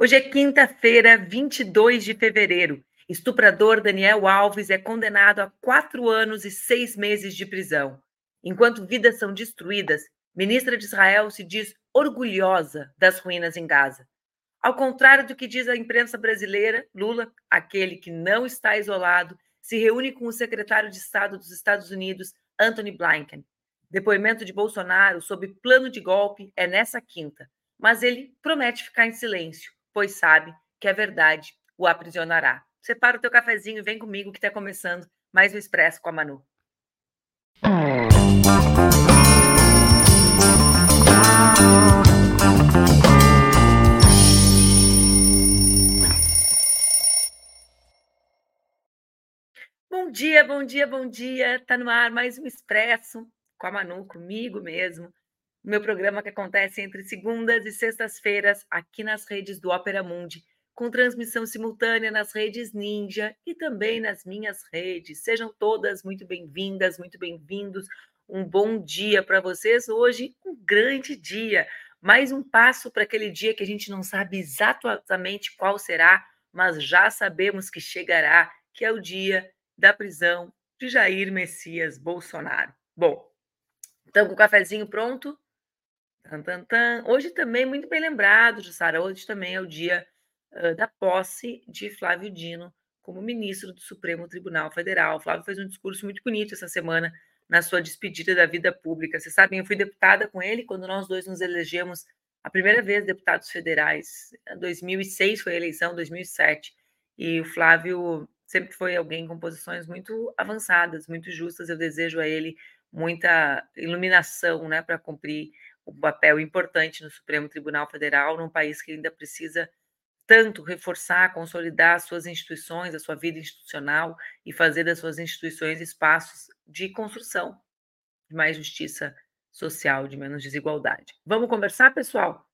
Hoje é quinta-feira, 22 de fevereiro. Estuprador Daniel Alves é condenado a quatro anos e seis meses de prisão. Enquanto vidas são destruídas, ministra de Israel se diz orgulhosa das ruínas em Gaza. Ao contrário do que diz a imprensa brasileira, Lula, aquele que não está isolado, se reúne com o secretário de Estado dos Estados Unidos, Anthony Blinken. Depoimento de Bolsonaro sobre plano de golpe é nessa quinta, mas ele promete ficar em silêncio pois sabe que a verdade o aprisionará. Separa o teu cafezinho e vem comigo que está começando mais um Expresso com a Manu. Bom dia, bom dia, bom dia. Tá no ar mais um Expresso com a Manu, comigo mesmo meu programa que acontece entre segundas e sextas-feiras aqui nas redes do Opera Mundi, com transmissão simultânea nas redes Ninja e também nas minhas redes. Sejam todas muito bem-vindas, muito bem-vindos. Um bom dia para vocês. Hoje, um grande dia. Mais um passo para aquele dia que a gente não sabe exatamente qual será, mas já sabemos que chegará, que é o dia da prisão de Jair Messias Bolsonaro. Bom, estamos com o cafezinho pronto? Hoje também, muito bem lembrado, Jussara, hoje também é o dia da posse de Flávio Dino como ministro do Supremo Tribunal Federal. Flávio fez um discurso muito bonito essa semana na sua despedida da vida pública. Vocês sabem, eu fui deputada com ele quando nós dois nos elegemos a primeira vez deputados federais. Em 2006 foi a eleição, 2007. E o Flávio sempre foi alguém com posições muito avançadas, muito justas. Eu desejo a ele muita iluminação né, para cumprir um papel importante no Supremo Tribunal Federal, num país que ainda precisa tanto reforçar, consolidar suas instituições, a sua vida institucional e fazer das suas instituições espaços de construção de mais justiça social, de menos desigualdade. Vamos conversar, pessoal?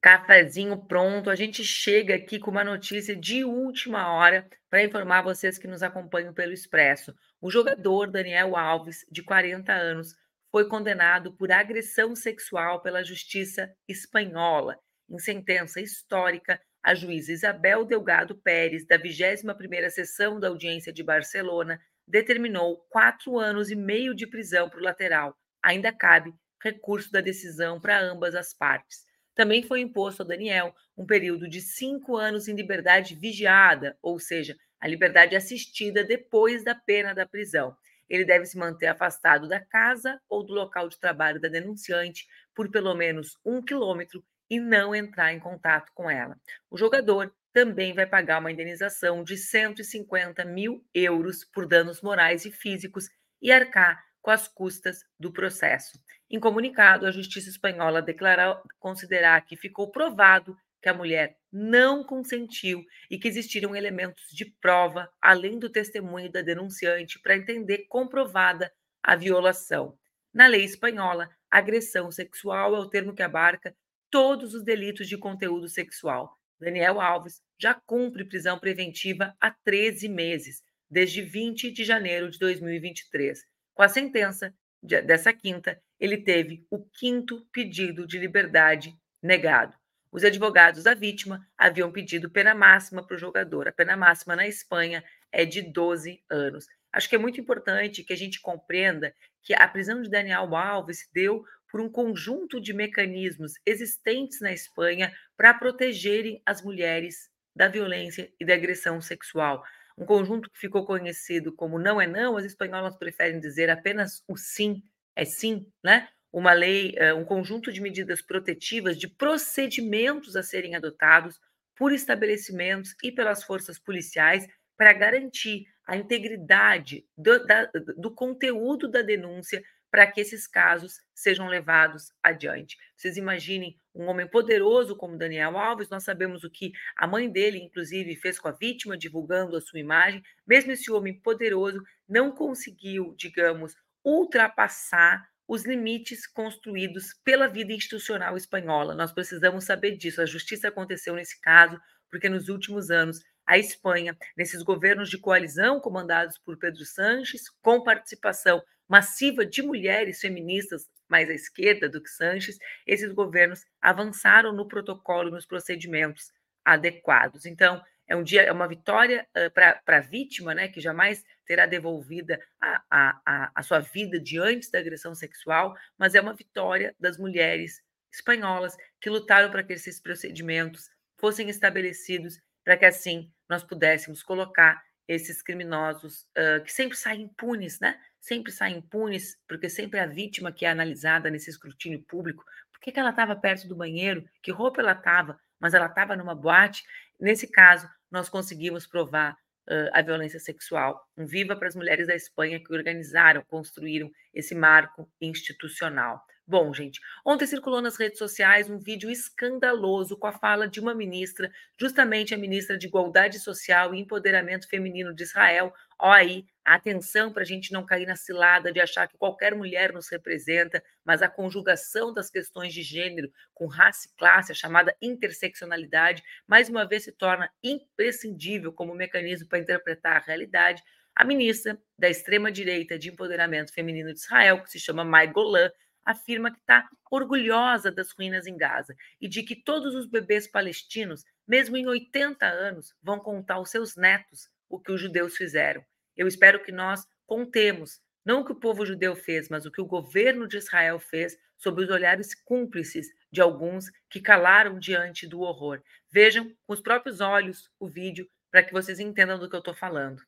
Cafezinho pronto. A gente chega aqui com uma notícia de última hora para informar vocês que nos acompanham pelo Expresso. O jogador Daniel Alves, de 40 anos, foi condenado por agressão sexual pela justiça espanhola. Em sentença histórica, a juíza Isabel Delgado Pérez, da 21ª Sessão da Audiência de Barcelona, determinou quatro anos e meio de prisão para o lateral. Ainda cabe recurso da decisão para ambas as partes. Também foi imposto a Daniel um período de cinco anos em liberdade vigiada, ou seja, a liberdade assistida depois da pena da prisão ele deve se manter afastado da casa ou do local de trabalho da denunciante por pelo menos um quilômetro e não entrar em contato com ela. O jogador também vai pagar uma indenização de 150 mil euros por danos morais e físicos e arcar com as custas do processo. Em comunicado, a Justiça Espanhola declarou considerar que ficou provado que a mulher não consentiu e que existiram elementos de prova, além do testemunho da denunciante, para entender comprovada a violação. Na lei espanhola, agressão sexual é o termo que abarca todos os delitos de conteúdo sexual. Daniel Alves já cumpre prisão preventiva há 13 meses, desde 20 de janeiro de 2023. Com a sentença dessa quinta, ele teve o quinto pedido de liberdade negado. Os advogados da vítima haviam pedido pena máxima para o jogador. A pena máxima na Espanha é de 12 anos. Acho que é muito importante que a gente compreenda que a prisão de Daniel Alves se deu por um conjunto de mecanismos existentes na Espanha para protegerem as mulheres da violência e da agressão sexual. Um conjunto que ficou conhecido como não é não, as espanholas preferem dizer apenas o sim é sim, né? Uma lei, eh, um conjunto de medidas protetivas, de procedimentos a serem adotados por estabelecimentos e pelas forças policiais para garantir a integridade do, da, do conteúdo da denúncia para que esses casos sejam levados adiante. Vocês imaginem um homem poderoso como Daniel Alves, nós sabemos o que a mãe dele, inclusive, fez com a vítima, divulgando a sua imagem. Mesmo esse homem poderoso não conseguiu, digamos, ultrapassar os limites construídos pela vida institucional espanhola. Nós precisamos saber disso. A justiça aconteceu nesse caso, porque nos últimos anos a Espanha, nesses governos de coalizão comandados por Pedro Sanches, com participação massiva de mulheres feministas, mais à esquerda do que Sanches, esses governos avançaram no protocolo, nos procedimentos adequados. Então, é um dia, é uma vitória uh, para a vítima, né, que jamais terá devolvida a, a, a, sua vida diante da agressão sexual, mas é uma vitória das mulheres espanholas que lutaram para que esses procedimentos fossem estabelecidos, para que assim nós pudéssemos colocar esses criminosos uh, que sempre saem impunes, né? Sempre saem impunes, porque sempre a vítima que é analisada nesse escrutínio público. Por que, que ela estava perto do banheiro? Que roupa ela estava? Mas ela estava numa boate. Nesse caso, nós conseguimos provar uh, a violência sexual. Um viva para as mulheres da Espanha que organizaram, construíram esse marco institucional. Bom, gente, ontem circulou nas redes sociais um vídeo escandaloso com a fala de uma ministra, justamente a ministra de Igualdade Social e Empoderamento Feminino de Israel. Aí, atenção para a gente não cair na cilada de achar que qualquer mulher nos representa, mas a conjugação das questões de gênero com raça e classe, a chamada interseccionalidade, mais uma vez se torna imprescindível como mecanismo para interpretar a realidade. A ministra da extrema-direita de empoderamento feminino de Israel, que se chama Mai Golan, afirma que está orgulhosa das ruínas em Gaza e de que todos os bebês palestinos, mesmo em 80 anos, vão contar aos seus netos o que os judeus fizeram. Eu espero que nós contemos, não o que o povo judeu fez, mas o que o governo de Israel fez sob os olhares cúmplices de alguns que calaram diante do horror. Vejam com os próprios olhos o vídeo para que vocês entendam do que eu estou falando.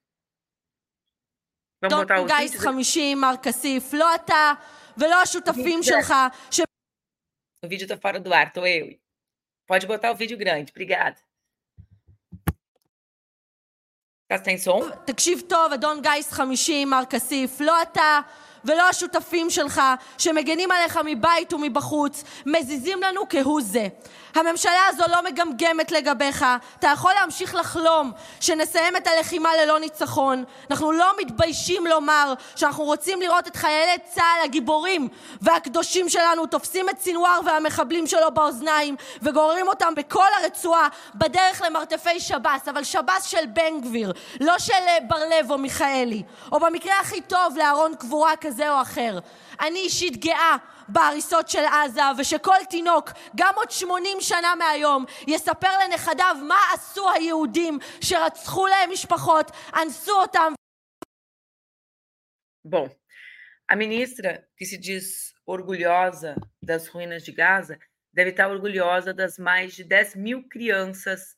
Vamos botar o vídeo? ולא השותפים שלך. ש... O vídeo tá fora do ar, tô eu. Pode botar o vídeo grande, obrigada. Som? תקשיב טוב, אדון גיס 50, מר כסיף, לא אתה ולא השותפים שלך, שמגנים עליך מבית ומבחוץ, מזיזים לנו כהוא זה. הממשלה הזו לא מגמגמת לגביך, אתה יכול להמשיך לחלום שנסיים את הלחימה ללא ניצחון. אנחנו לא מתביישים לומר שאנחנו רוצים לראות את חיילי צה"ל הגיבורים והקדושים שלנו תופסים את סנוואר והמחבלים שלו באוזניים וגוררים אותם בכל הרצועה בדרך למרתפי שב"ס, אבל שב"ס של בן גביר, לא של בר לב או מיכאלי, או במקרה הכי טוב לארון קבורה כזה או אחר. אני אישית גאה בהריסות של עזה, ושכל תינוק, גם עוד 80 שנה מהיום, יספר לנכדיו מה עשו היהודים שרצחו להם משפחות, אנסו אותם. Bom, a ministra, que se diz orgulhosa das ruínas de Gaza, deve estar orgulhosa das mais de 10 mil crianças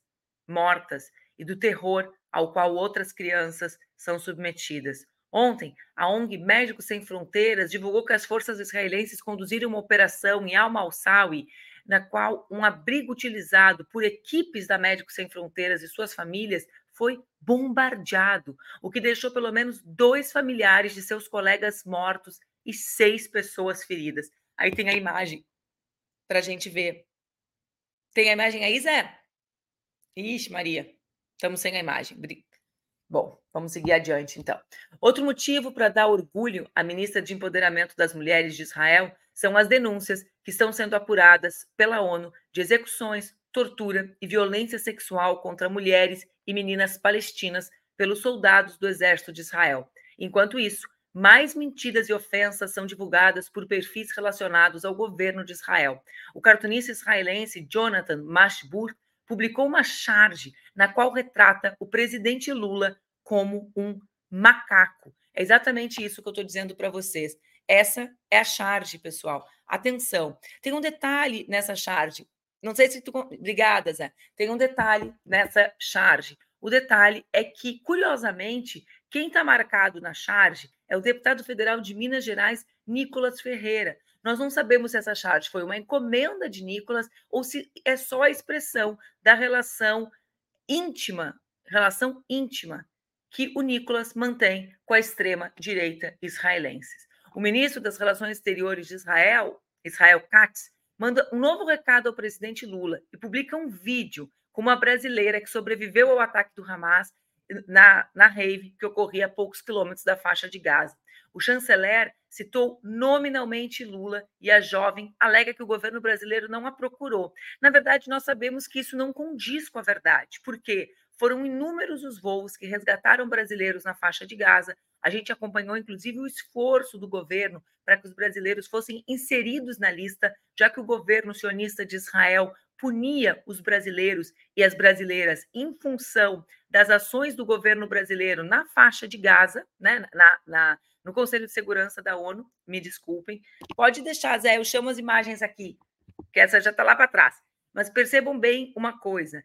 mortas e do terror ao qual outras crianças são submetidas. Ontem, a ONG Médicos Sem Fronteiras divulgou que as forças israelenses conduziram uma operação em Al-Malsawi, na qual um abrigo utilizado por equipes da Médicos Sem Fronteiras e suas famílias foi bombardeado, o que deixou pelo menos dois familiares de seus colegas mortos e seis pessoas feridas. Aí tem a imagem para a gente ver. Tem a imagem aí, Zé? Ixi, Maria, estamos sem a imagem. Bom, vamos seguir adiante então. Outro motivo para dar orgulho à ministra de Empoderamento das Mulheres de Israel são as denúncias que estão sendo apuradas pela ONU de execuções, tortura e violência sexual contra mulheres e meninas palestinas pelos soldados do exército de Israel. Enquanto isso, mais mentiras e ofensas são divulgadas por perfis relacionados ao governo de Israel. O cartunista israelense Jonathan Mashbur publicou uma charge na qual retrata o presidente Lula como um macaco. É exatamente isso que eu estou dizendo para vocês. Essa é a charge, pessoal. Atenção. Tem um detalhe nessa charge. Não sei se tu. Obrigada, Zé. Tem um detalhe nessa charge. O detalhe é que, curiosamente, quem está marcado na charge é o deputado federal de Minas Gerais, Nicolas Ferreira. Nós não sabemos se essa charge foi uma encomenda de Nicolas ou se é só a expressão da relação íntima, relação íntima que o Nicolas mantém com a extrema direita israelense. O ministro das Relações Exteriores de Israel, Israel Katz, manda um novo recado ao presidente Lula e publica um vídeo com uma brasileira que sobreviveu ao ataque do Hamas na, na rave que ocorria a poucos quilômetros da faixa de Gaza. O chanceler citou nominalmente Lula e a jovem alega que o governo brasileiro não a procurou. Na verdade, nós sabemos que isso não condiz com a verdade. Por quê? Foram inúmeros os voos que resgataram brasileiros na faixa de Gaza, A gente acompanhou, inclusive, o esforço do governo para que os brasileiros fossem inseridos na lista, já que o governo sionista de Israel punia os brasileiros e as brasileiras em função das ações do governo brasileiro na faixa de Gaza, né, na, na, no Conselho de Segurança da ONU. Me desculpem. Pode deixar, Zé, eu chamo as imagens aqui, que essa já está lá para trás. Mas percebam bem uma coisa: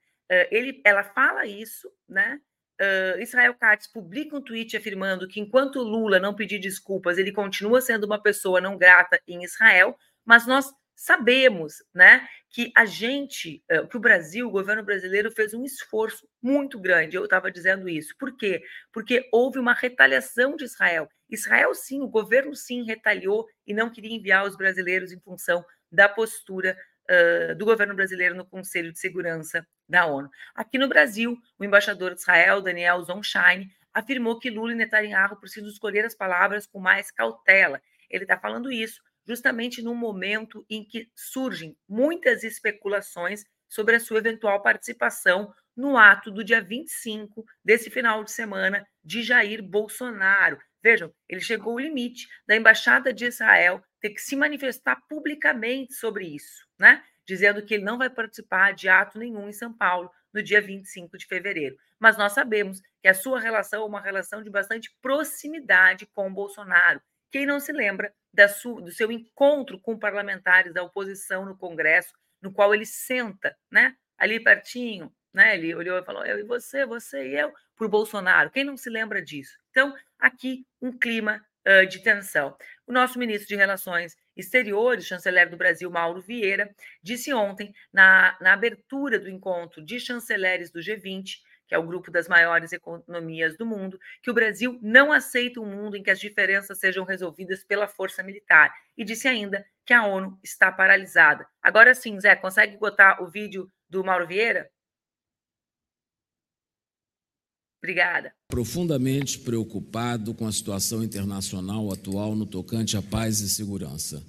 ele, ela fala isso, né? Uh, Israel Katz publica um tweet afirmando que enquanto Lula não pedir desculpas, ele continua sendo uma pessoa não grata em Israel, mas nós sabemos, né, que a gente, uh, que o Brasil, o governo brasileiro fez um esforço muito grande. Eu estava dizendo isso. Por quê? Porque houve uma retaliação de Israel. Israel sim, o governo sim retaliou e não queria enviar os brasileiros em função da postura uh, do governo brasileiro no Conselho de Segurança da ONU. Aqui no Brasil, o embaixador de Israel, Daniel Zonshine, afirmou que Lula e Netanyahu precisam escolher as palavras com mais cautela. Ele está falando isso justamente no momento em que surgem muitas especulações sobre a sua eventual participação no ato do dia 25 desse final de semana de Jair Bolsonaro. Vejam, ele chegou ao limite da embaixada de Israel ter que se manifestar publicamente sobre isso, né? Dizendo que ele não vai participar de ato nenhum em São Paulo no dia 25 de fevereiro. Mas nós sabemos que a sua relação é uma relação de bastante proximidade com o Bolsonaro. Quem não se lembra sua, do seu encontro com parlamentares da oposição no Congresso, no qual ele senta, né? Ali pertinho, né? Ele olhou e falou: eu e você, você e eu, o Bolsonaro. Quem não se lembra disso? Então, aqui um clima uh, de tensão. O nosso ministro de Relações Exteriores, chanceler do Brasil, Mauro Vieira, disse ontem, na, na abertura do encontro de chanceleres do G20, que é o grupo das maiores economias do mundo, que o Brasil não aceita um mundo em que as diferenças sejam resolvidas pela força militar. E disse ainda que a ONU está paralisada. Agora sim, Zé, consegue botar o vídeo do Mauro Vieira? Obrigada. Profundamente preocupado com a situação internacional atual no tocante à paz e segurança.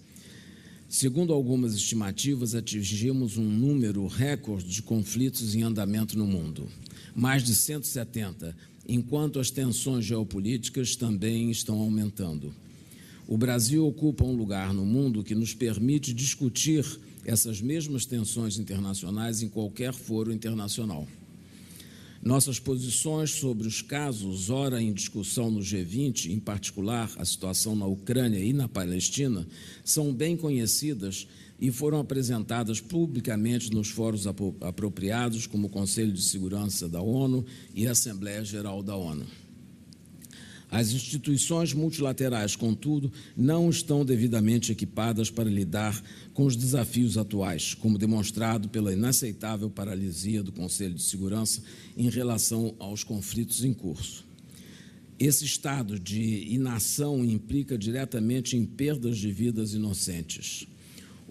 Segundo algumas estimativas, atingimos um número recorde de conflitos em andamento no mundo, mais de 170, enquanto as tensões geopolíticas também estão aumentando. O Brasil ocupa um lugar no mundo que nos permite discutir essas mesmas tensões internacionais em qualquer foro internacional. Nossas posições sobre os casos ora em discussão no G20, em particular a situação na Ucrânia e na Palestina, são bem conhecidas e foram apresentadas publicamente nos fóruns apropriados, como o Conselho de Segurança da ONU e a Assembleia Geral da ONU. As instituições multilaterais, contudo, não estão devidamente equipadas para lidar com os desafios atuais, como demonstrado pela inaceitável paralisia do Conselho de Segurança em relação aos conflitos em curso. Esse estado de inação implica diretamente em perdas de vidas inocentes.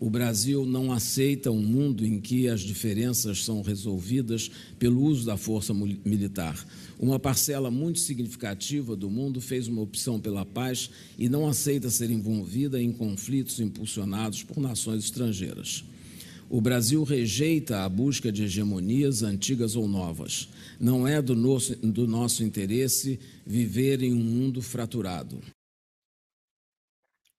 O Brasil não aceita um mundo em que as diferenças são resolvidas pelo uso da força militar. Uma parcela muito significativa do mundo fez uma opção pela paz e não aceita ser envolvida em conflitos impulsionados por nações estrangeiras. O Brasil rejeita a busca de hegemonias antigas ou novas. Não é do nosso, do nosso interesse viver em um mundo fraturado.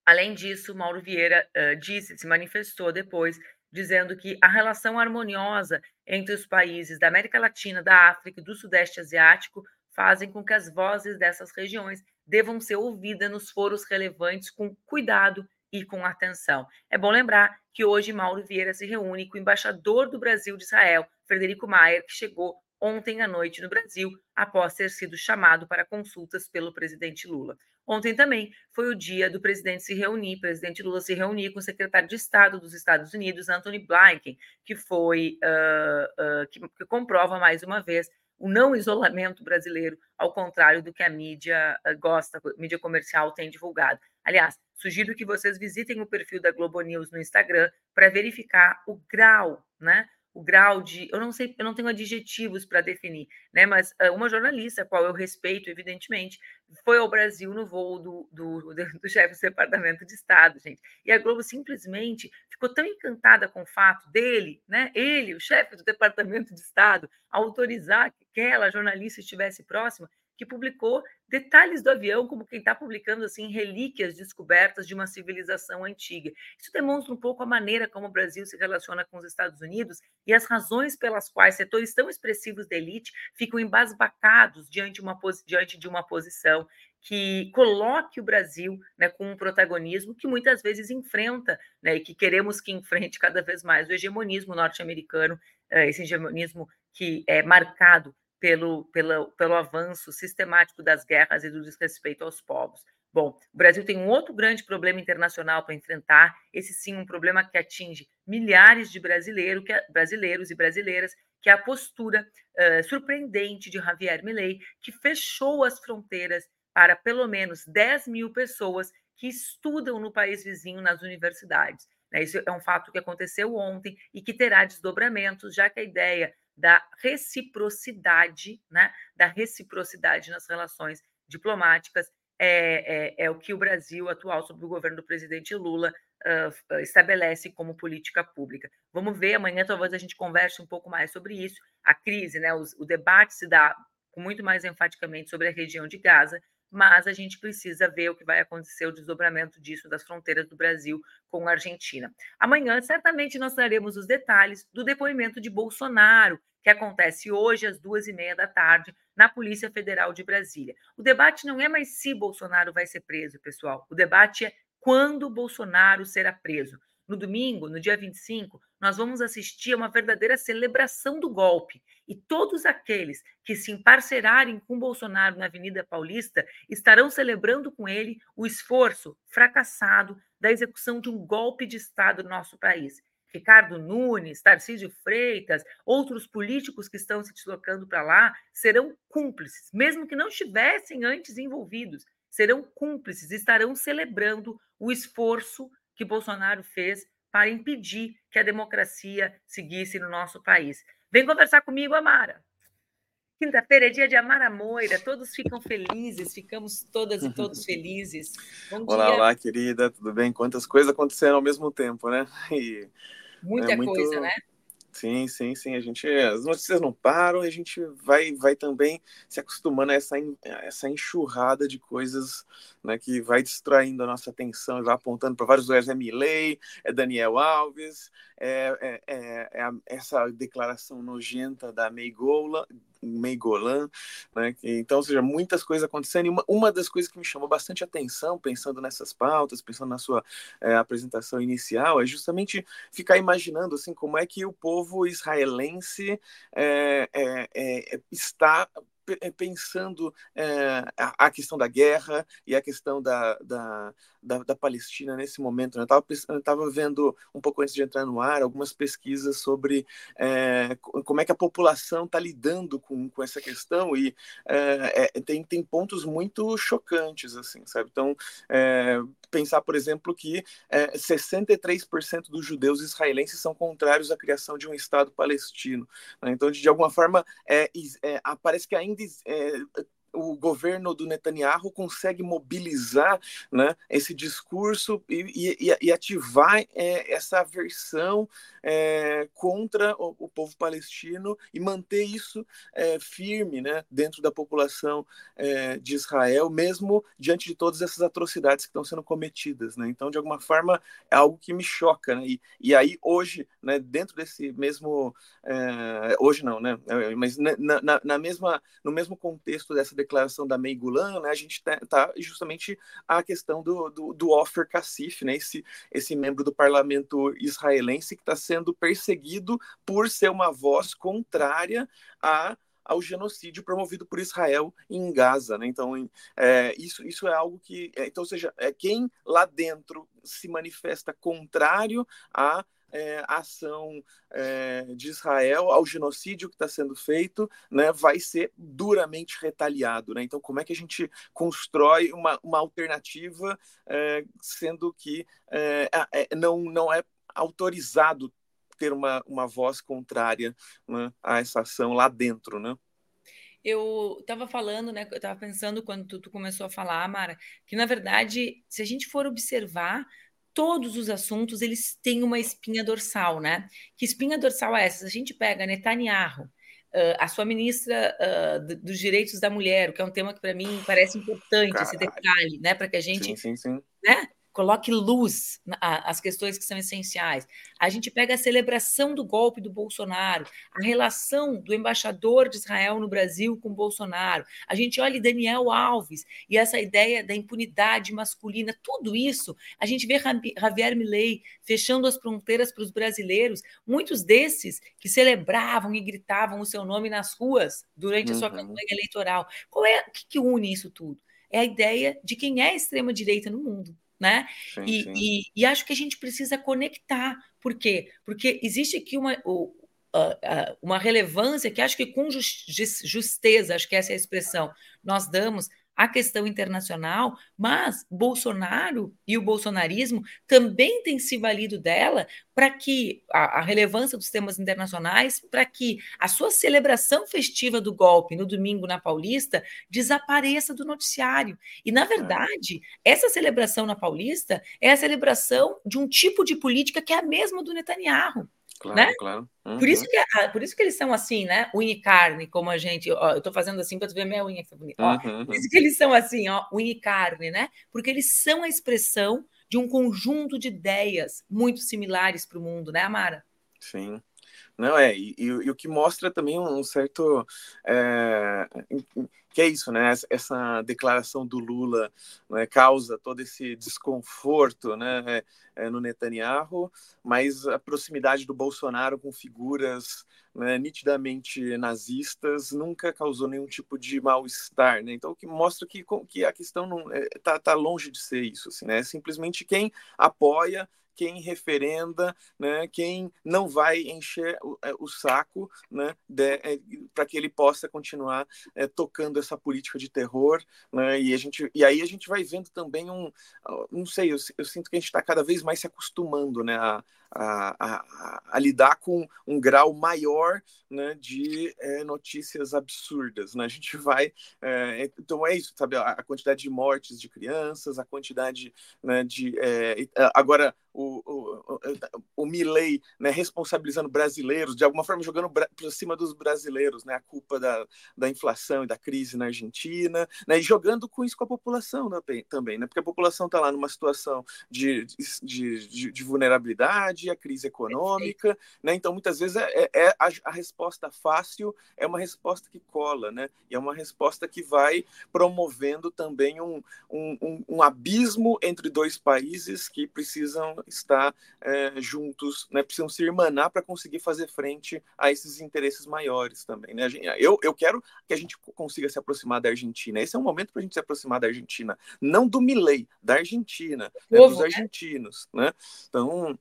Além disso, Mauro Vieira uh, disse, se manifestou depois, dizendo que a relação harmoniosa entre os países da América Latina, da África e do Sudeste Asiático fazem com que as vozes dessas regiões devam ser ouvidas nos foros relevantes com cuidado e com atenção. É bom lembrar que hoje Mauro Vieira se reúne com o embaixador do Brasil de Israel, Frederico Maier, que chegou ontem à noite no Brasil, após ter sido chamado para consultas pelo presidente Lula. Ontem também foi o dia do presidente se reunir, presidente Lula se reunir com o secretário de Estado dos Estados Unidos, Anthony Blinken, que foi uh, uh, que, que, comprova mais uma vez o não isolamento brasileiro, ao contrário do que a mídia uh, gosta, a mídia comercial tem divulgado. Aliás, sugiro que vocês visitem o perfil da Globo News no Instagram para verificar o grau, né? O grau de, eu não sei, eu não tenho adjetivos para definir, né? Mas uh, uma jornalista, qual eu respeito, evidentemente, foi ao Brasil no voo do, do, do chefe do Departamento de Estado, gente. E a Globo simplesmente ficou tão encantada com o fato dele, né? Ele, o chefe do Departamento de Estado, autorizar que aquela jornalista estivesse próxima, que publicou detalhes do avião, como quem está publicando assim relíquias descobertas de uma civilização antiga. Isso demonstra um pouco a maneira como o Brasil se relaciona com os Estados Unidos e as razões pelas quais setores tão expressivos da elite ficam embasbacados diante, uma, diante de uma posição que coloque o Brasil né, com um protagonismo que muitas vezes enfrenta, né, e que queremos que enfrente cada vez mais o hegemonismo norte-americano, eh, esse hegemonismo que é marcado pelo, pelo, pelo avanço sistemático das guerras e do desrespeito aos povos. Bom, o Brasil tem um outro grande problema internacional para enfrentar, esse sim um problema que atinge milhares de brasileiro, que é, brasileiros e brasileiras, que é a postura uh, surpreendente de Javier Milei, que fechou as fronteiras para pelo menos 10 mil pessoas que estudam no país vizinho nas universidades. Né? Isso é um fato que aconteceu ontem e que terá desdobramentos, já que a ideia da reciprocidade, né, da reciprocidade nas relações diplomáticas é, é, é, o que o Brasil atual, sob o governo do presidente Lula, uh, estabelece como política pública. Vamos ver, amanhã talvez a gente converse um pouco mais sobre isso. A crise, né, o debate se dá muito mais enfaticamente sobre a região de Gaza, mas a gente precisa ver o que vai acontecer, o desdobramento disso das fronteiras do Brasil com a Argentina. Amanhã, certamente, nós traremos os detalhes do depoimento de Bolsonaro, que acontece hoje às duas e meia da tarde na Polícia Federal de Brasília. O debate não é mais se Bolsonaro vai ser preso, pessoal. O debate é quando Bolsonaro será preso. No domingo, no dia 25, nós vamos assistir a uma verdadeira celebração do golpe. E todos aqueles que se emparcerarem com Bolsonaro na Avenida Paulista estarão celebrando com ele o esforço fracassado da execução de um golpe de Estado no nosso país. Ricardo Nunes, Tarcísio Freitas, outros políticos que estão se deslocando para lá serão cúmplices, mesmo que não estivessem antes envolvidos, serão cúmplices, estarão celebrando o esforço que Bolsonaro fez para impedir que a democracia seguisse no nosso país. Vem conversar comigo, Amara. Quinta-feira é dia de Amara Moira, todos ficam felizes, ficamos todas e todos felizes. Bom olá, dia. olá, querida, tudo bem? Quantas coisas aconteceram ao mesmo tempo, né? E Muita é muito... coisa, né? Sim, sim, sim. A gente, as notícias não param e a gente vai, vai também se acostumando a essa, essa enxurrada de coisas né, que vai distraindo a nossa atenção e vai apontando para vários lugares. É Milley, é Daniel Alves, é, é, é, é a, essa declaração nojenta da Meigola, Meigolan, né? Então, ou seja, muitas coisas acontecendo. E uma, uma das coisas que me chamou bastante atenção, pensando nessas pautas, pensando na sua é, apresentação inicial, é justamente ficar imaginando assim como é que o povo israelense é, é, está pensando é, a, questão da guerra e a questão da, da, da, da Palestina nesse momento. Né? Eu estava vendo, um pouco antes de entrar no ar, algumas pesquisas sobre é, como é que a população está lidando com, com essa questão e é, tem, tem pontos muito chocantes, assim, sabe? Então, pensar, por exemplo, que 63% é, dos judeus israelenses são contrários à criação de um Estado palestino. Né? Então, de, de, alguma forma, é, parece que ainda o governo do Netanyahu consegue mobilizar né, esse discurso e, e, e ativar é, essa aversão é, contra o, o, povo palestino e manter isso é, firme né, dentro da população é, de Israel, mesmo diante de todas essas atrocidades que estão sendo cometidas. Né? Então, de alguma forma, é algo que me choca. Né? E, e aí, hoje, né, dentro desse mesmo. É, hoje não, né? É, mas na, na, na, mesma, no mesmo contexto dessa declaração da Mei Gulan, né, a gente está tá justamente a questão do, do, do Ofer Kassif, né, esse, esse membro do parlamento israelense que está sendo perseguido por ser uma voz contrária a ao genocídio promovido por Israel em Gaza, né? Então, é, isso, isso é algo que, é, então, ou seja, é quem lá dentro se manifesta contrário à é, ação é, de Israel, ao genocídio que está sendo feito, né, vai ser duramente retaliado. Né? Então, como é que a gente constrói uma, uma alternativa, é, sendo que é, é, não, não é autorizado ter uma, uma voz contrária né, a essa ação lá dentro, né? Eu estava falando, né? Eu estava pensando quando tu, tu, começou a falar, Mara, que na verdade, se a gente for observar, todos os assuntos eles têm uma espinha dorsal, né? Que espinha dorsal é essa? Se a gente pega Netanyahu, uh, a sua ministra uh, dos Direitos da Mulher, que é um tema que para mim parece importante, Caralho. esse detalhe, né? Para que a gente sim, sim, sim. Né? Coloque luz às questões que são essenciais. A gente pega a celebração do golpe do Bolsonaro, a relação do embaixador de Israel no Brasil com Bolsonaro. A gente olha Daniel Alves e essa ideia da impunidade masculina, tudo isso. A gente vê Javier Milei fechando as fronteiras para os brasileiros, muitos desses que celebravam e gritavam o seu nome nas ruas durante a sua uhum. campanha eleitoral. Qual é o que, que une isso tudo? É a ideia de quem é extrema direita no mundo né? Sim, e, sim. E, e, acho que a gente precisa conectar. Por quê? Porque existe aqui uma, uma relevância que acho que com justeza, acho que essa é a expressão, nós damos a questão internacional, mas Bolsonaro e o bolsonarismo também têm se valido dela para que a, a, relevância dos temas internacionais, para que a sua celebração festiva do golpe no domingo na Paulista desapareça do noticiário. E, na verdade, essa celebração na Paulista é a celebração de um tipo de política que é a mesma do Netanyahu. Claro, né? claro. Uhum. Por, isso que, ah, por isso que eles são assim, né? Unha e carne, como a gente. Ó, eu estou fazendo assim para tu ver minha unha que tá bonita. Uhum. Por isso que eles são assim, ó, unha e carne, né? Porque eles são a expressão de um conjunto de ideias muito similares para o mundo, né, Amara? Sim. Não, é, e, e, e, o que mostra também um certo. É, que é isso, né? Essa declaração do Lula né, causa todo esse desconforto né, é, no Netanyahu, mas a proximidade do Bolsonaro com figuras né, nitidamente nazistas nunca causou nenhum tipo de mal-estar. Né? Então, o que mostra que, que a questão está é, tá longe de ser isso. Assim, né? É simplesmente quem apoia quem referenda, né, quem não vai encher o, é, o saco né, é, para que ele possa continuar é, tocando essa política de terror. Né, e, a gente, e aí a gente vai vendo também um. Não sei, eu, eu sinto que a gente está cada vez mais se acostumando né, a, a, a, a, lidar com um grau maior né, de é, notícias absurdas. Né? A gente vai. É, então é isso, sabe? A, quantidade de mortes de crianças, a quantidade né, de. É, agora, o, o, o Milley né, responsabilizando brasileiros, de alguma forma jogando para cima dos brasileiros né, a culpa da, da inflação e da crise na Argentina, né, e jogando com isso com a população também, né, porque a população está lá numa situação de, de, de, de vulnerabilidade a crise econômica, né? Então, muitas vezes é, é, é a, a, resposta fácil é uma resposta que cola, né? E é uma resposta que vai promovendo também um, um, um, um abismo entre dois países que precisam estar é, juntos, né? Precisam se irmanar para conseguir fazer frente a esses interesses maiores também, né? Eu, eu quero que a gente consiga se aproximar da Argentina. Esse é um momento para a gente se aproximar da Argentina, não do Milley, da Argentina, né? dos né? argentinos, né? Então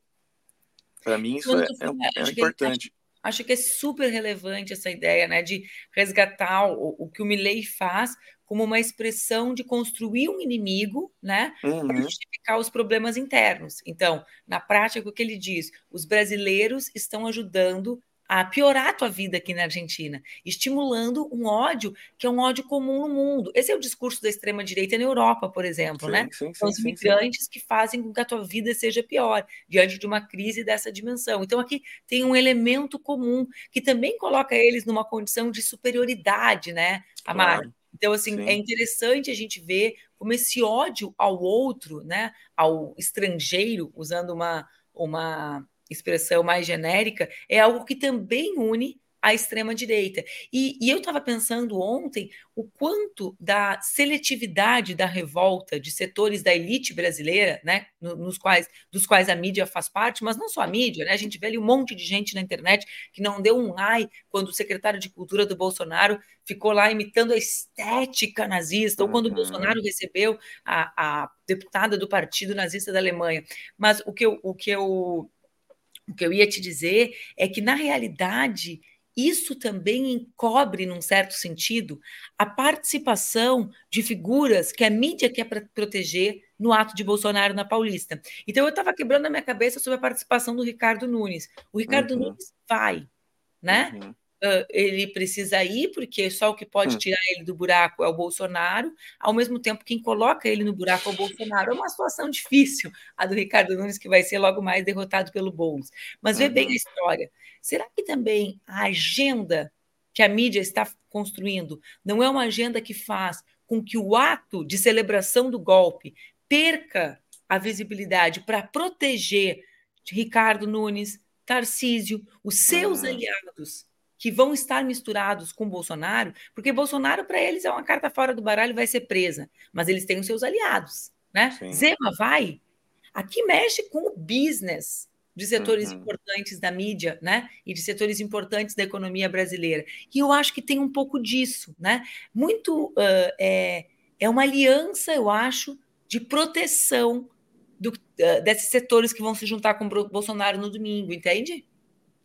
para mim, isso é, é, é importante. Que, acho, acho, que é super relevante essa ideia né, de resgatar o, o que o Milley faz como uma expressão de construir um inimigo, né, uhum. para justificar os problemas internos. Então, na prática, o que ele diz? Os brasileiros estão ajudando a piorar a tua vida aqui na Argentina, estimulando um ódio que é um ódio comum no mundo. Esse é o discurso da extrema direita na Europa, por exemplo, sim, né? Sim, São os migrantes que fazem com que a tua vida seja pior diante de uma crise dessa dimensão. Então aqui tem um elemento comum que também coloca eles numa condição de superioridade, né, Amaro? Claro. Então, assim, Sim. é interessante a gente ver como esse ódio ao outro, né, ao estrangeiro, usando uma, uma expressão mais genérica, é algo que também une a extrema-direita. E, e, eu estava pensando ontem o quanto da seletividade da revolta de setores da elite brasileira, né, nos quais, dos quais a mídia faz parte, mas não só a mídia, né, a gente vê ali um monte de gente na internet que não deu um ai quando o secretário de Cultura do Bolsonaro ficou lá imitando a estética nazista, ou quando o Bolsonaro recebeu a, a deputada do partido nazista da Alemanha. Mas o que eu, o que eu o que eu ia te dizer é que, na realidade, isso também encobre, num certo sentido, a participação de figuras que a mídia quer proteger no ato de Bolsonaro na Paulista. Então, eu estava quebrando a minha cabeça sobre a participação do Ricardo Nunes. O Ricardo uhum. Nunes vai, né? Uhum uh, ele precisa ir, porque só o que pode hum. tirar ele do buraco é o Bolsonaro, ao mesmo tempo quem coloca ele no buraco é o Bolsonaro. É uma situação difícil a do Ricardo Nunes, que vai ser logo mais derrotado pelo Boulos. Mas vê bem a uhum. história. Será que também a agenda que a mídia está construindo não é uma agenda que faz com que o ato de celebração do golpe perca a visibilidade para proteger Ricardo Nunes, Tarcísio, os seus uhum. aliados que vão estar misturados com Bolsonaro, porque Bolsonaro, para eles, é uma carta fora do baralho vai ser presa, mas eles têm os seus aliados. Né? Zema vai. Aqui mexe com o business de setores uhum. importantes da mídia, né? E de setores importantes da economia brasileira. E eu acho que tem um pouco disso, né? Muito uh, é, é uma aliança, eu acho, de proteção do, uh, desses setores que vão se juntar com o Bolsonaro no domingo, entende?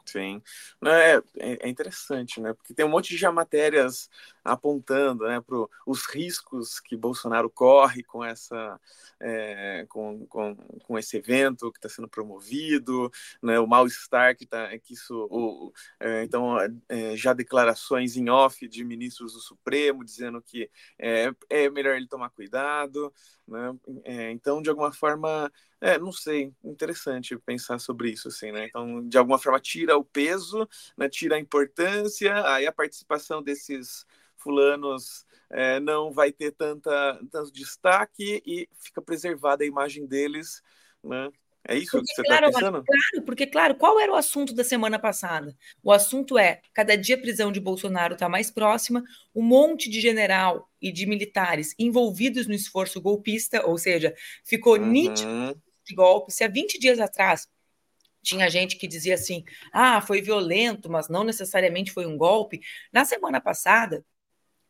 Sim, é, é interessante, né? Porque tem um monte de já matérias apontando, né, para os riscos que Bolsonaro corre com essa, é, com, com, com esse evento que está sendo promovido, né? O mal estar que tá, que isso, o, é, então é, já declarações em off de ministros do Supremo dizendo que é, é melhor ele tomar cuidado, né? É, então de alguma forma é, não sei, interessante pensar sobre isso, assim, né? Então, de alguma forma, tira o peso, né? tira a importância, aí a participação desses fulanos é, não vai ter tanta, tanto destaque e fica preservada a imagem deles, né? É isso porque, que você está pensando? Claro, porque, claro, qual era o assunto da semana passada? O assunto é, cada dia a prisão de Bolsonaro está mais próxima, um monte de general e de militares envolvidos no esforço golpista, ou seja, ficou uhum. nítido de golpe. Se há 20 dias atrás tinha gente que dizia assim: ah, foi violento, mas não necessariamente foi um golpe. Na semana passada,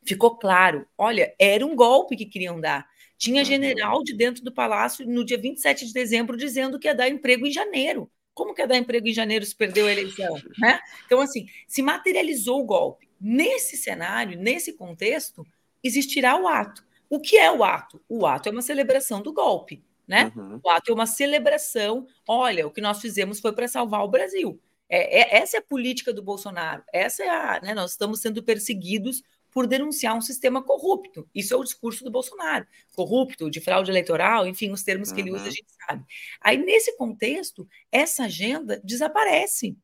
ficou claro: olha, era um golpe que queriam dar. Tinha general de dentro do palácio no dia 27 de dezembro dizendo que ia dar emprego em janeiro. Como que ia dar emprego em janeiro se perdeu a eleição? Né? Então, assim, se materializou o golpe. Nesse cenário, nesse contexto, existirá o ato. O que é o ato? O ato é uma celebração do golpe né? Uhum. O ato é uma celebração. Olha, o que nós fizemos foi para salvar o Brasil. É, é, essa é a política do Bolsonaro. Essa é a. Né, nós estamos sendo perseguidos por denunciar um sistema corrupto. Isso é o discurso do Bolsonaro. Corrupto, de fraude eleitoral, enfim, os termos que ele usa, a uhum. gente sabe. Aí, nesse contexto, essa agenda desaparece.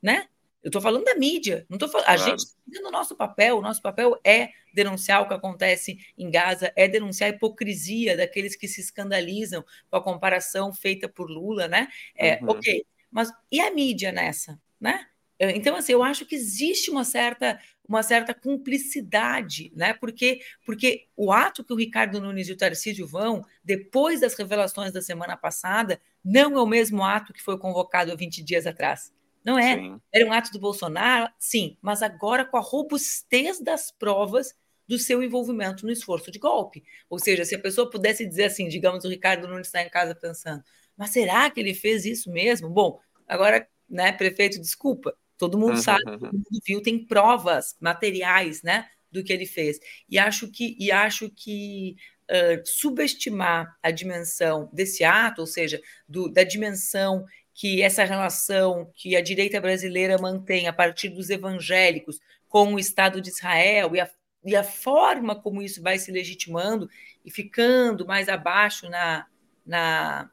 Né? Eu estou falando da mídia, não tô falando. Claro. A gente está fazendo o nosso papel, o nosso papel é denunciar o que acontece em Gaza, é denunciar a hipocrisia daqueles que se escandalizam com a comparação feita por Lula, né? É, uhum. Ok, mas e a mídia nessa, né? Então, assim, eu acho que existe uma certa, uma certa cumplicidade, né? Porque, porque o ato que o Ricardo Nunes e o Tarcísio vão, depois das revelações da semana passada, não é o mesmo ato que foi convocado há 20 dias atrás. Não é? Sim. Era um ato do Bolsonaro, sim, mas agora com a robustez das provas do seu envolvimento no esforço de golpe. Ou seja, se a pessoa pudesse dizer assim, digamos, o Ricardo Nunes está em casa pensando, mas será que ele fez isso mesmo? Bom, agora, né, prefeito, desculpa, todo mundo uhum, sabe, uhum. todo mundo viu, tem provas materiais, né, do que ele fez. E acho que, e acho que uh, subestimar a dimensão desse ato, ou seja, do, da dimensão que essa relação que a direita brasileira mantém a partir dos evangélicos com o Estado de Israel e a, e a forma como isso vai se legitimando e ficando mais abaixo na, na,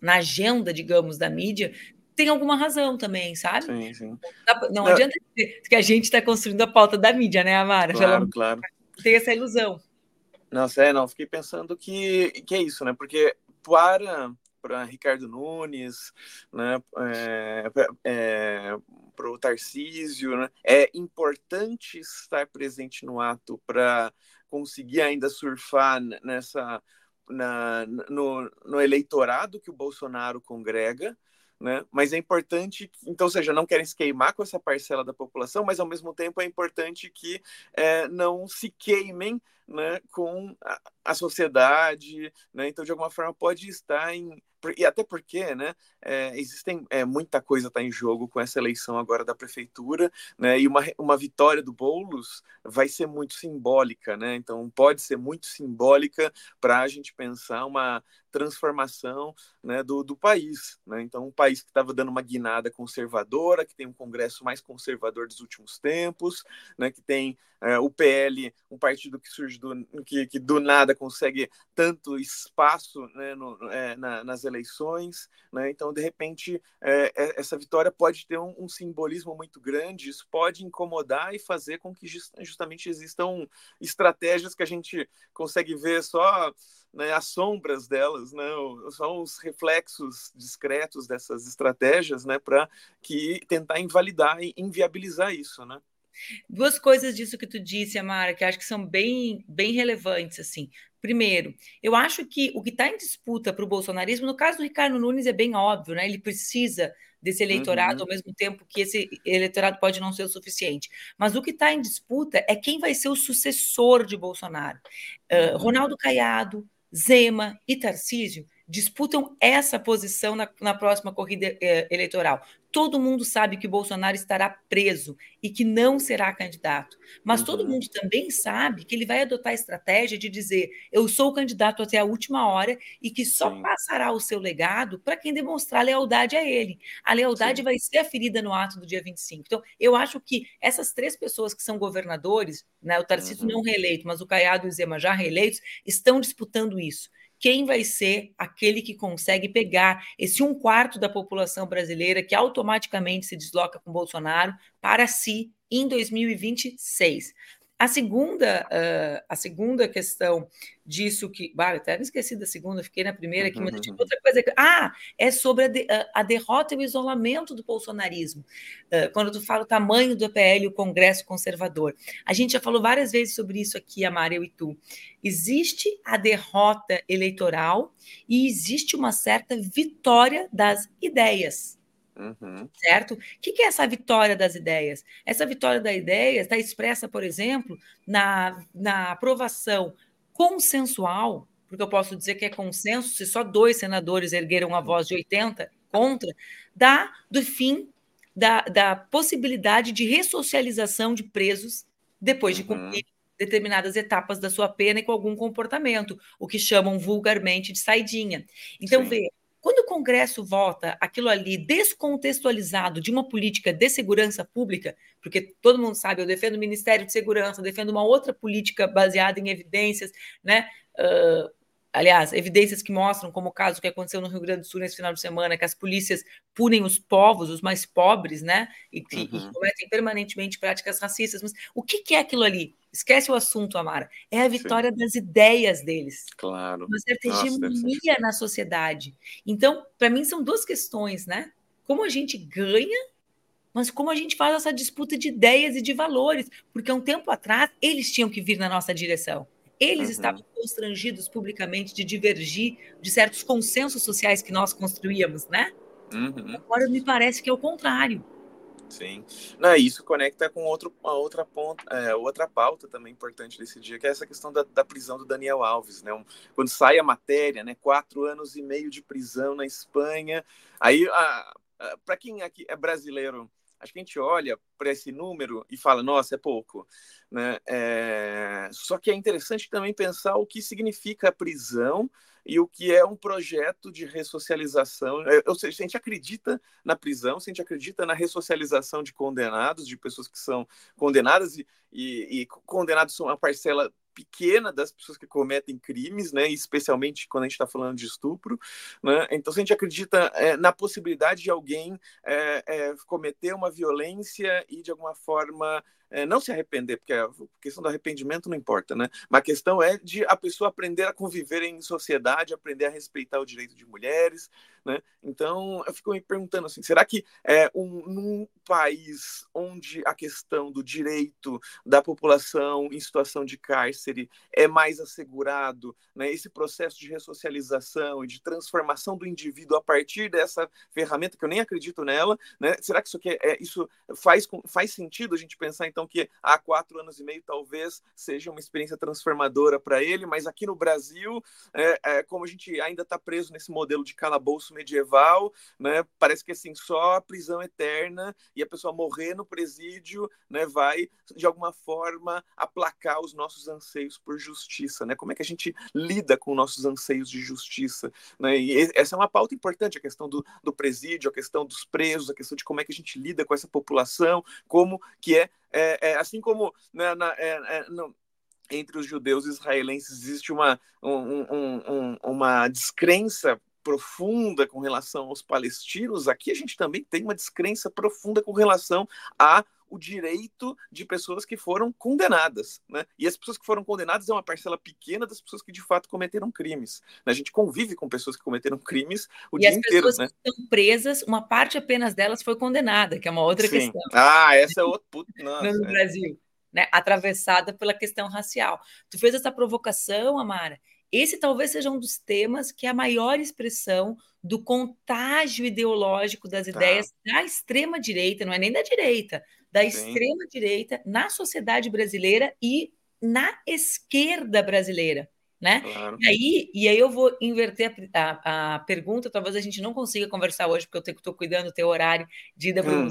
na agenda, digamos, da mídia, tem alguma razão também, sabe? Sim, sim. Não, não adianta dizer que a gente está construindo a pauta da mídia, né, Amara? Claro, claro. Tem essa ilusão. Nossa, é, não, fiquei pensando que, que é isso, né? Porque para para Ricardo Nunes, né, é, é, para o Tarcísio. Né? É importante estar presente no ato para conseguir ainda surfar nessa na, no, no eleitorado que o Bolsonaro congrega. Né? Mas é importante, então, ou seja, não querem se queimar com essa parcela da população, mas ao mesmo tempo é importante que é, não se queimem né, com a, a sociedade, né? Então, de alguma forma, pode estar em e até porque, né, é, existem é, muita coisa está em jogo com essa eleição agora da prefeitura, né, e uma, uma vitória do Boulos vai ser muito simbólica, né, então pode ser muito simbólica para a gente pensar uma transformação né, do, do país. Né? Então, um país que estava dando uma guinada conservadora, que tem um Congresso mais conservador dos últimos tempos, né, que tem é, o PL, um partido que surge do, que, que do nada consegue tanto espaço né, no, é, na, nas eleições. Né? Então, de repente, é, é essa vitória pode ter um, um, simbolismo muito grande, isso pode incomodar e fazer com que justamente existam estratégias que a gente consegue ver só né, as sombras delas, né, só os reflexos discretos dessas estratégias, né, para que tentar invalidar e inviabilizar isso, né? Duas coisas disso que tu disse, Amara, que acho que são bem, bem relevantes, assim. Primeiro, eu acho que o que está em disputa para o bolsonarismo, no caso do Ricardo Nunes, é bem óbvio, né? Ele precisa desse eleitorado, uhum. ao mesmo tempo que esse eleitorado pode não ser o suficiente. Mas o que está em disputa é quem vai ser o sucessor de Bolsonaro. Uh, Ronaldo Caiado, Zema e Tarcísio disputam essa posição na, na próxima corrida eh, eleitoral. Todo mundo sabe que Bolsonaro estará preso e que não será candidato. Mas uhum. todo mundo também sabe que ele vai adotar a estratégia de dizer: eu sou o candidato até a última hora e que só Sim. passará o seu legado para quem demonstrar lealdade a ele. A lealdade Sim. vai ser aferida no ato do dia 25. Então, eu acho que essas três pessoas que são governadores, né, o Tarcísio uhum. não reeleito, mas o Caiado e o Zema já reeleitos, estão disputando isso quem vai ser aquele que consegue pegar esse um quarto da população brasileira que automaticamente se desloca com Bolsonaro para si em 2026. A segunda, uh, a segunda questão disso que. Bah, até me esqueci da segunda, fiquei na primeira aqui, mas tinha outra coisa. Ah, é sobre a, de, a, derrota e o isolamento do bolsonarismo. Uh, quando tu fala o tamanho do EPL e o Congresso Conservador. A gente já falou várias vezes sobre isso aqui, Amareu e tu. Existe a derrota eleitoral e existe uma certa vitória das ideias. Uhum. Certo? O que é essa vitória das ideias? Essa vitória da ideia está expressa, por exemplo, na, na aprovação consensual, porque eu posso dizer que é consenso se só dois senadores ergueram a voz de 80 contra, da, do fim da, da possibilidade de ressocialização de presos depois de uhum. cumprir determinadas etapas da sua pena e com algum comportamento, o que chamam vulgarmente de saidinha. Então, Sim. vê, quando o Congresso vota aquilo ali descontextualizado de uma política de segurança pública, porque todo mundo sabe, eu defendo o Ministério de Segurança, defendo uma outra política baseada em evidências, né? Uh, aliás, evidências que mostram, como o caso que aconteceu no Rio Grande do Sul nesse final de semana, que as polícias punem os povos, os mais pobres, né? E, uhum. e cometem permanentemente práticas racistas. Mas o que, que, é aquilo ali? Esquece o assunto, Amara. É a vitória Sim. das ideias deles. Claro. Uma certa hegemonia na sociedade. Então, para mim, são duas questões, né? Como a gente ganha mas como a gente faz essa disputa de ideias e de valores, porque há um tempo atrás eles tinham que vir na nossa direção. Eles uhum. estavam constrangidos publicamente de divergir de certos consensos sociais que nós construíamos, né? Uhum. Agora me parece que é o contrário. Sim. Não, isso conecta com outro, uma outra, ponta, é, outra pauta também importante desse dia, que é essa questão da, da prisão do Daniel Alves. Né? Um, quando sai a matéria, né, quatro anos e meio de prisão na Espanha. Aí, para quem aqui é brasileiro Acho que a gente olha para esse número e fala, nossa, é pouco. Né? É... Só que é interessante também pensar o que significa a prisão e o que é um projeto de ressocialização. É, ou seja, se a gente acredita na prisão, se a gente acredita na ressocialização de condenados, de pessoas que são condenadas, e, e, e condenados são uma parcela pequena das pessoas que cometem crimes, né, especialmente quando a gente está falando de estupro. Né? Então, se a gente acredita é, na possibilidade de alguém é, é, cometer uma violência e, de alguma forma, é, não se arrepender, porque a questão do arrependimento não importa, né? Mas a questão é de a pessoa aprender a conviver em sociedade, aprender a respeitar o direito de mulheres, né? Então, eu fico me perguntando assim, será que é um, num país onde a questão do direito da população em situação de cárcere é mais assegurado, né? Esse processo de ressocialização e de transformação do indivíduo a partir dessa ferramenta que eu nem acredito nela, né? Será que isso aqui é, isso faz faz sentido a gente pensar então que há quatro anos e meio talvez seja uma experiência transformadora para ele, mas aqui no Brasil, é, é, como a gente ainda está preso nesse modelo de calabouço medieval, né? Parece que assim só a prisão eterna e a pessoa morrer no presídio, né, vai de alguma forma aplacar os nossos anseios por justiça, né? Como é que a gente lida com nossos anseios de justiça, né? E essa é uma pauta importante, a questão do, do presídio, a questão dos presos, a questão de como é que a gente lida com essa população, como que é, é, é assim como né, na, é, é, no, entre os judeus israelenses existe uma, um, um, um, uma descrença profunda com relação aos palestinos, aqui a gente também tem uma descrença profunda com relação a o direito de pessoas que foram condenadas, né? E as pessoas que foram condenadas é uma parcela pequena das pessoas que de fato cometeram crimes. Né? A gente convive com pessoas que cometeram crimes o e dia inteiro, né? Que estão presas, uma parte apenas delas foi condenada, que é uma outra Sim. questão. Ah, essa é outra puta, nossa, no é. Brasil, né? Atravessada pela questão racial. Tu fez essa provocação, Amara, esse talvez seja um dos temas que é a maior expressão do contágio ideológico das tá. ideias da extrema direita, não é nem da direita, da Sim. extrema direita na sociedade brasileira e na esquerda brasileira. Né? Claro. E, aí, e aí eu vou inverter a, a, a, pergunta, talvez a gente não consiga conversar hoje, porque eu estou cuidando do teu horário de ida para o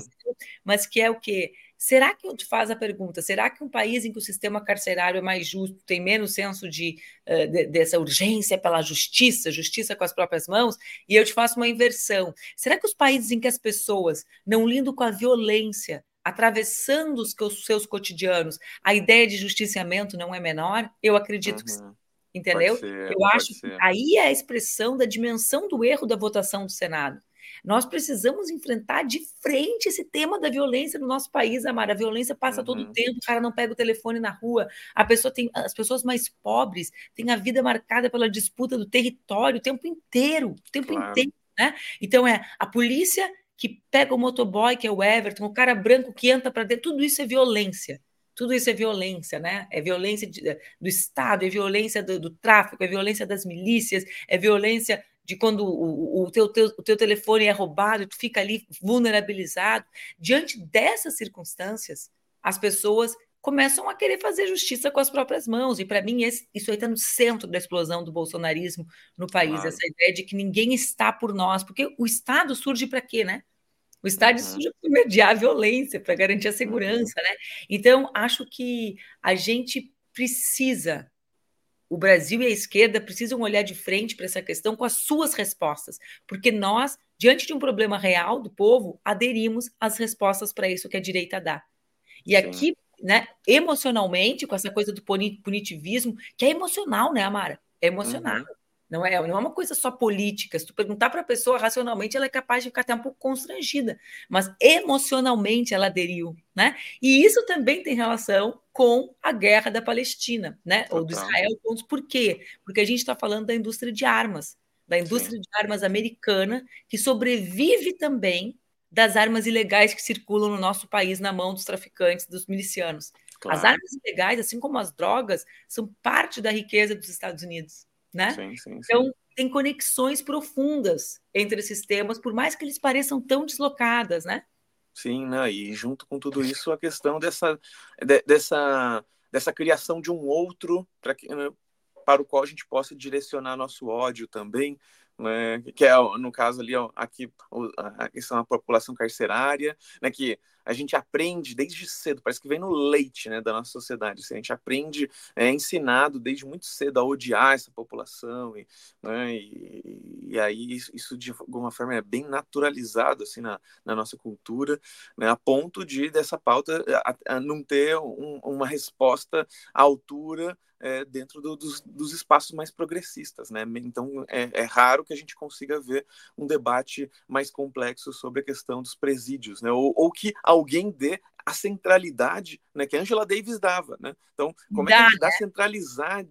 mas que é o quê? Será que eu te faz a pergunta? Será que um país em que o sistema carcerário é mais justo, tem menos senso de, uh, de, dessa urgência pela justiça, justiça com as próprias mãos? E eu te faço uma inversão. Será que os países em que as pessoas não lidam com a violência, atravessando os seus cotidianos, a ideia de justiciamento não é menor? Eu acredito uhum. que sim. Entendeu? Ser, eu acho ser. que aí é a expressão da dimensão do erro da votação do Senado. Nós precisamos enfrentar de frente esse tema da violência no nosso país, Amara. A violência passa uhum. todo o tempo, o cara não pega o telefone na rua, a pessoa tem as pessoas mais pobres têm a vida marcada pela disputa do território o tempo inteiro, o tempo claro. inteiro, né? Então é a polícia que pega o motoboy, que é o Everton, o cara branco que entra para dentro, tudo isso é violência. Tudo isso é violência, né? É violência de, do Estado, é violência do, do, tráfico, é violência das milícias, é violência de quando o, o, teu, teu, o teu telefone é roubado e tu fica ali vulnerabilizado. Diante dessas circunstâncias, as pessoas começam a querer fazer justiça com as próprias mãos. E para mim, esse, isso aí está no centro da explosão do bolsonarismo no país, claro. essa ideia de que ninguém está por nós, porque o Estado surge para quê, né? O Estado uhum. surge para mediar a violência, para garantir a segurança, uhum. né? Então, acho que a gente precisa o Brasil e a esquerda precisam olhar de frente para essa questão com as suas respostas, porque nós, diante de um problema real do povo, aderimos às respostas para isso que a direita dá. E aqui, né, emocionalmente, com essa coisa do punitivismo, que é emocional, né, Amara? É emocional. Uhum. Não é, não é uma coisa só política. Se tu perguntar para a pessoa racionalmente, ela é capaz de ficar até um pouco constrangida, mas emocionalmente ela aderiu, né? E isso também tem relação com a guerra da Palestina, né? Total. Ou do Israel. Por quê? Porque a gente está falando da indústria de armas, da indústria Sim. de armas americana, que sobrevive também das armas ilegais que circulam no nosso país na mão dos traficantes, dos milicianos. Claro. As armas ilegais, assim como as drogas, são parte da riqueza dos Estados Unidos né? Sim, sim, então, sim. tem conexões profundas entre esses temas, por mais que eles pareçam tão deslocadas, né? Sim, né? e junto com tudo isso, a questão dessa, de, dessa, dessa criação de um outro para que, né, para o qual a gente possa direcionar nosso ódio também, né, que é no caso ali aqui a questão da população carcerária, né, que a gente aprende desde cedo, parece que vem no leite né, da nossa sociedade. Assim, a gente aprende, é ensinado desde muito cedo a odiar essa população, e, né, e, e aí isso de alguma forma é bem naturalizado assim, na, na nossa cultura, né, a ponto de dessa pauta a, a não ter um, uma resposta à altura é, dentro do, dos, dos, espaços mais progressistas, né? Então é, é, raro que a gente consiga ver um debate mais complexo sobre a questão dos presídios, né? Ou, ou que alguém dê a centralidade né, que a Angela Davis dava. Né? Então, como dá, é que a gente dá, né? centralizar,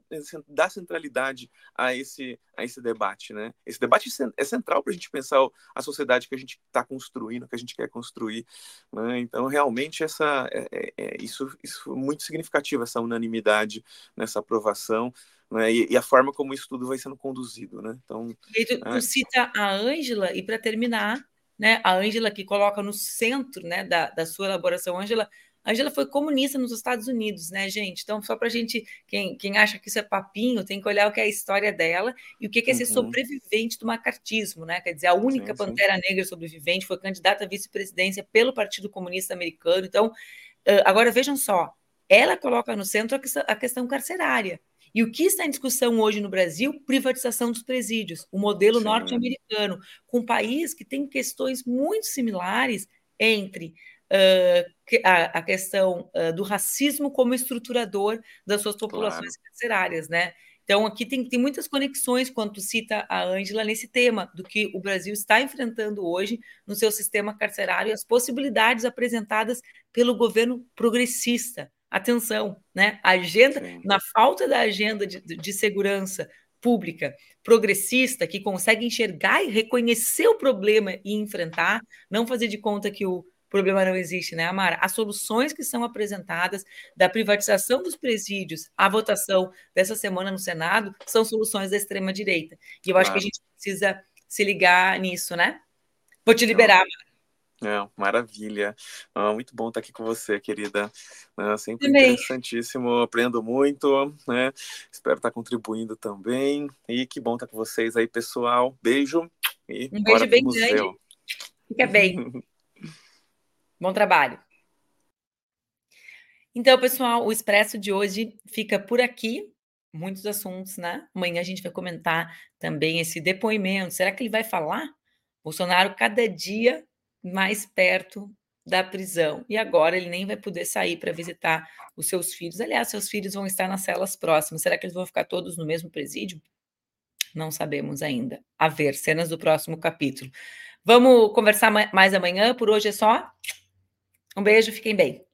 dá centralidade a esse, a esse debate? Né? Esse debate é central para a gente pensar a sociedade que a gente está construindo, que a gente quer construir. Né? Então, realmente, essa, é, é, é isso, isso é muito significativo, essa unanimidade nessa aprovação. Né? E, e, a forma como isso tudo vai sendo conduzido. Né? Então, e tu, tu cita a Ângela, e para terminar, né? A Ângela que coloca no centro né, da, da sua elaboração, Ângela, A Angela foi comunista nos Estados Unidos, né, gente? Então, só para a gente, quem, quem acha que isso é papinho, tem que olhar o que é a história dela e o que é ser uhum. sobrevivente do macartismo, né? Quer dizer, a única sim, pantera sim. negra sobrevivente foi candidata à vice-presidência pelo Partido Comunista Americano. Então, agora vejam só, ela coloca no centro a questão carcerária. E o que está em discussão hoje no Brasil? Privatização dos presídios, o modelo norte-americano, com um país que tem questões muito similares entre uh, a, a, questão uh, do racismo como estruturador das suas populações claro. carcerárias, né? Então, aqui tem, tem muitas conexões, quando cita a Ângela, nesse tema do que o Brasil está enfrentando hoje no seu sistema carcerário e as possibilidades apresentadas pelo governo progressista atenção, né? A agenda, Sim. na falta da agenda de, de segurança pública progressista que consegue enxergar e reconhecer o problema e enfrentar, não fazer de conta que o problema não existe, né, Amara? As soluções que são apresentadas da privatização dos presídios à votação dessa semana no Senado são soluções da extrema direita. E eu claro. acho que a gente precisa se ligar nisso, né? Vou te liberar, Amara. É, maravilha. Ah, muito bom estar aqui com você, querida. Ah, sempre também. interessantíssimo, aprendo muito, né? Espero estar contribuindo também. E que bom estar com vocês aí, pessoal. Beijo e um beijo bem grande. Fica bem. bom trabalho. Então, pessoal, o Expresso de hoje fica por aqui. Muitos assuntos, né? Amanhã a gente vai comentar também esse depoimento. Será que ele vai falar? Bolsonaro, cada dia mais perto da prisão. E agora ele nem vai poder sair para visitar os seus filhos. Aliás, seus filhos vão estar nas celas próximas. Será que eles vão ficar todos no mesmo presídio? Não sabemos ainda. A ver, cenas do próximo capítulo. Vamos conversar mais amanhã. Por hoje é só. Um beijo, fiquem bem.